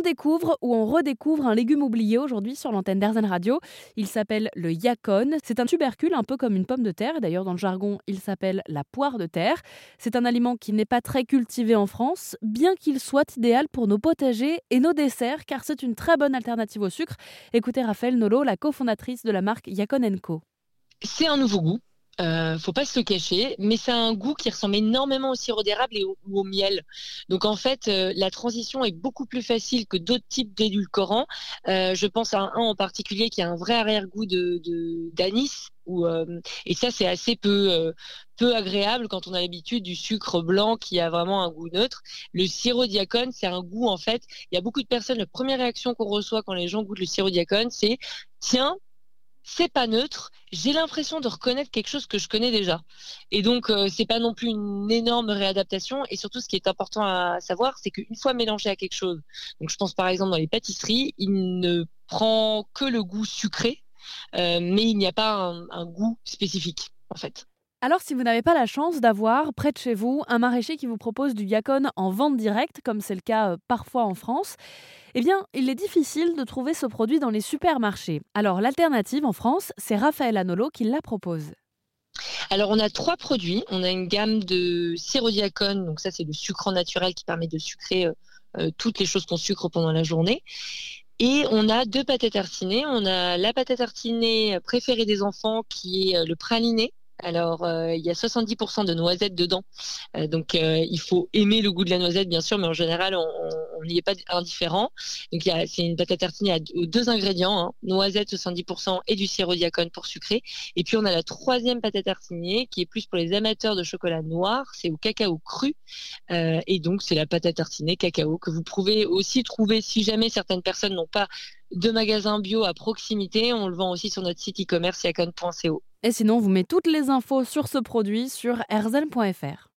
On découvre ou on redécouvre un légume oublié aujourd'hui sur l'antenne d'Airzen Radio. Il s'appelle le yacon. C'est un tubercule un peu comme une pomme de terre. D'ailleurs, dans le jargon, il s'appelle la poire de terre. C'est un aliment qui n'est pas très cultivé en France, bien qu'il soit idéal pour nos potagers et nos desserts, car c'est une très bonne alternative au sucre. Écoutez Raphaël Nolo, la cofondatrice de la marque Yacon Co. C'est un nouveau goût euh, faut pas se le cacher, mais ça a un goût qui ressemble énormément au sirop d'érable et au, miel. Donc en fait, euh, la transition est beaucoup plus facile que d'autres types d'édulcorants. Euh, je pense à un, en particulier qui a un vrai arrière-goût de d'anis. Euh, et ça, c'est assez peu, peu agréable quand on a l'habitude du sucre blanc qui a vraiment un goût neutre. Le sirop diacone, c'est un goût en fait. Il y a beaucoup de personnes. La première réaction qu'on reçoit quand les gens goûtent le sirop diacone, c'est tiens, c'est pas neutre. J'ai l'impression de reconnaître quelque chose que je connais déjà. Et donc, euh, c'est pas non plus une énorme réadaptation. Et surtout, ce qui est important à savoir, c'est qu'une fois mélangé à quelque chose, donc je pense par exemple dans les pâtisseries, il ne prend que le goût sucré, euh, mais il n'y a pas un goût spécifique, en fait. Alors, si vous n'avez pas la chance d'avoir près de chez vous un maraîcher qui vous propose du yacon en vente directe, comme c'est le cas euh, parfois en France, eh bien, il est difficile de trouver ce produit dans les supermarchés. Alors, l'alternative en France, c'est Raphaël Anolo qui la propose. Alors, on a trois produits. On a une gamme de sirop diacone, donc ça, c'est le sucrant naturel qui permet de sucrer euh, euh, toutes les choses qu'on sucre pendant la journée. Et on a deux pâtes à tartiner. On a la pâte à préférée des enfants qui est le praliné. Alors, euh, il y a 70% de noisettes dedans. Euh, donc, euh, il faut aimer le goût de la noisette, bien sûr, mais en général, on n'y est pas indifférent. Donc, c'est une pâte à aux deux ingrédients, hein, noisettes 70% et du sirop diacone pour sucrer. Et puis, on a la troisième pâte à qui est plus pour les amateurs de chocolat noir. C'est au cacao cru. et donc, c'est la pâte à cacao que vous pouvez aussi trouver si jamais certaines personnes n'ont pas de magasins bio à proximité. On le vend aussi sur notre site e-commerce yacon.co. Et sinon, vous mettez toutes les infos sur ce produit sur erzen.fr.